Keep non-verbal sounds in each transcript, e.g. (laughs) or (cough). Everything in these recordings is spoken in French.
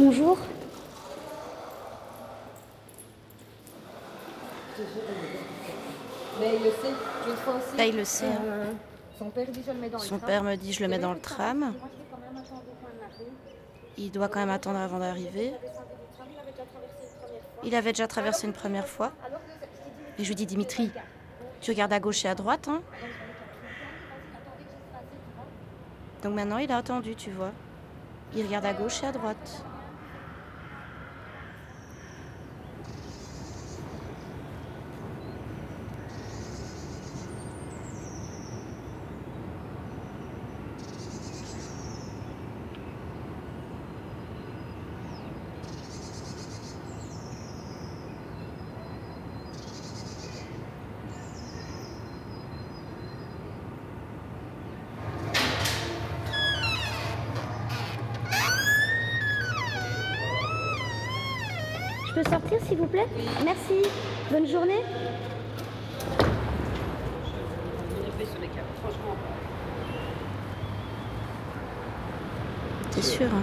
Bonjour. Mais il le sait. Une fois aussi. Là, il le sait. hein. euh, son père dit je le mets dans le Son train. père me dit je le mets dans le tram. Moi, je vais quand même attendre au coin de la rue. Il doit quand même attendre avant d'arriver. Il avait déjà traversé une première fois. Et je lui dis Dimitri, tu regardes à gauche et à droite. Hein Donc maintenant, il a attendu, tu vois. Il regarde à gauche et à droite. Je peux sortir s'il vous plaît Merci. Bonne journée. T'es sûr, hein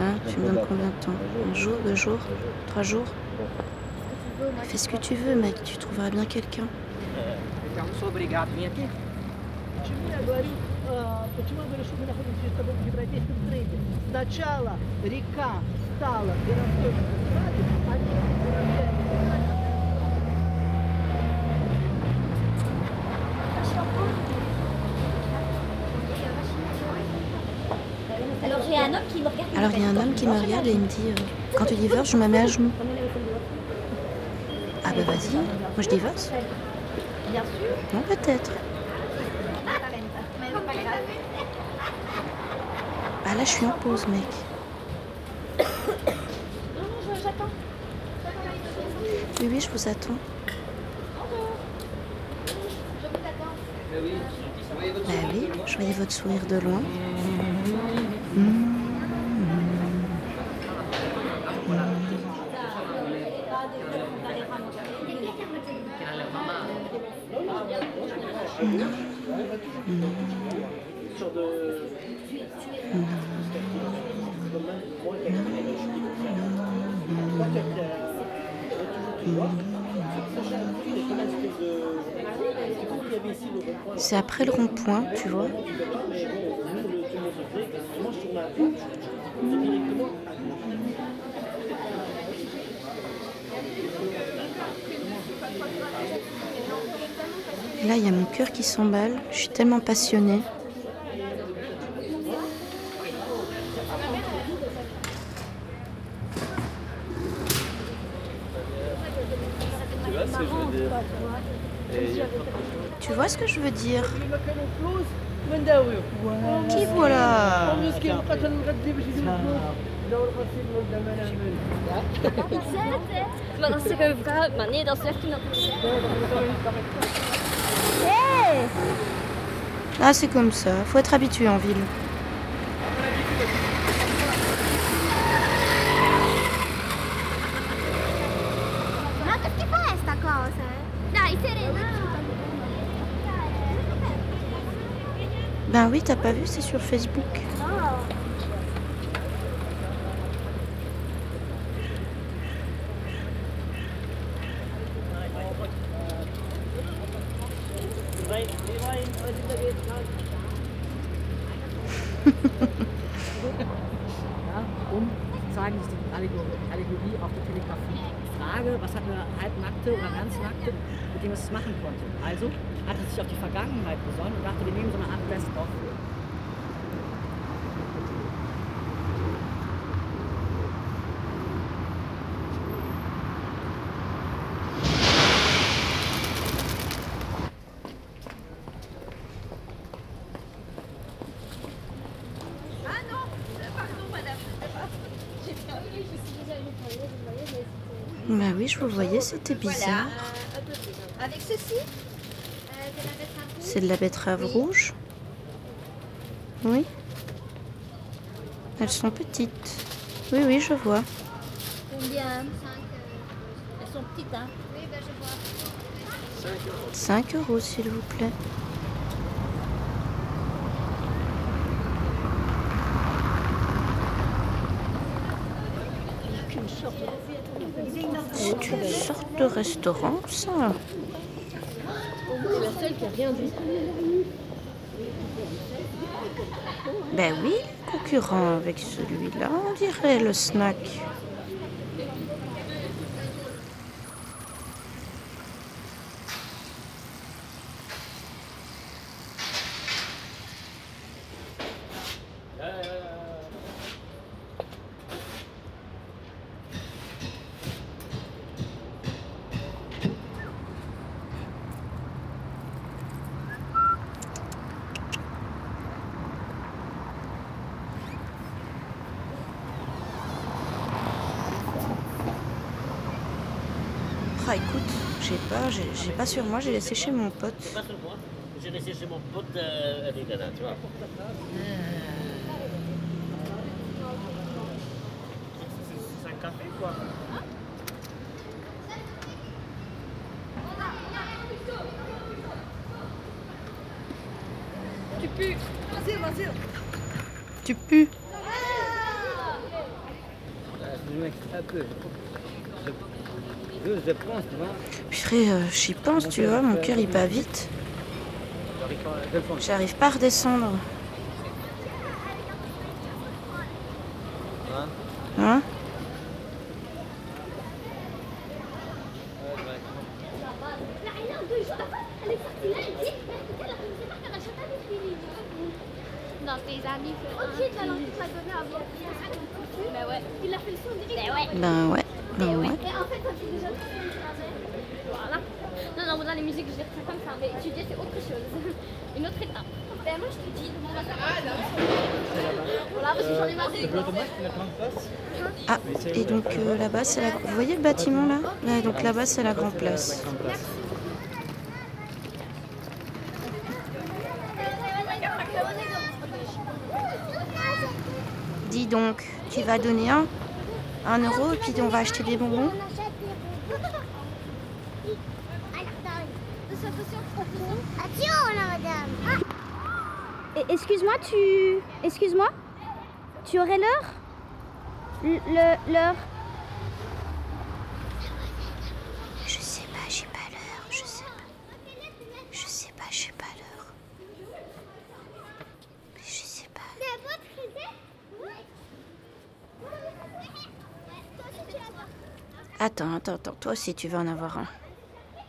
Hein, Tu me donnes combien de temps Un jour, deux jours, trois jours Fais ce que tu veux, mec. Tu trouveras bien quelqu'un. Então, sou obrigado a vir aqui. Почему я говорю, а, почему я говорю, что мы находимся с тобой в европейском тренде? Сначала река стала городской магистралью, а не Alors j'ai un homme qui me regarde. Alors, il y a un homme qui me regarde et il me dit euh, Quand tu divorces, je me mets à genoux. Ah, bah vas-y. Moi, je divorce Bien sûr. Non, peut-être. Ah, là, je suis en pause, mec. Non, non, j'attends. Oui, oui, je vous attends. Bah oui, je voyais votre sourire de loin. C'est après le rond-point, tu vois. Là, il y a mon cœur qui s'emballe. Je suis tellement passionnée. Tu vois ce que je veux dire? Qui voilà? Ah, c'est comme ça. Faut être habitué en ville. Ben oui, t'as pas vu, c'est sur Facebook. (laughs) Die Allegorie. Frage, was hat eine halbnackte oder ganz nackte, mit dem es es machen konnte. Also hat er sich auf die Vergangenheit besonnen und dachte, wir nehmen so eine Art Best-of. Ben oui, je vous voyais, c'était bizarre. Avec ceci C'est de la betterave rouge Oui. Elles sont petites. Oui, oui, je vois. Combien? Elles sont petites, hein Oui, ben je vois. 5 euros, s'il vous plaît. C'est une sorte de restaurant, ça. C'est la seule qui a rien dit. Ben oui, concurrent avec celui-là, on dirait le snack. Ah écoute, j'ai pas, j'ai pas sur moi, j'ai laissé chez mon pote. Pas sur moi. J'ai laissé chez mon pote euh, tu vois. C'est un café quoi. Tu pues un peu. Je, je pense, tu vois. Purée, euh, j'y pense, tu vois, mon cœur il bat vite. J'arrive pas à redescendre. Hein Hein Dans tes amis. Non, non, musiques, je dirais ça comme ça. Mais étudier, c'est autre chose. (laughs) Une autre étape. Ben moi, je te dis, on va faire Voilà, parce que j'en ai marre Ah, et donc euh, là-bas, c'est la... Vous voyez le bâtiment là Ouais, donc là-bas, c'est la grande place. Dis donc, tu vas donner un, un euro et puis on va acheter des bonbons Attention madame. Excuse-moi, tu. Excuse-moi Tu aurais l'heure? Le- L'heure? Je sais pas, j'ai pas l'heure, je sais pas. Je sais pas, j'ai pas l'heure. Je sais pas. Attends, attends, attends. Toi aussi, tu vas en avoir un.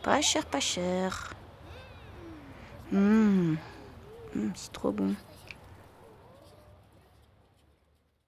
Pas cher, pas cher. Hum, Hum, c'est trop bon.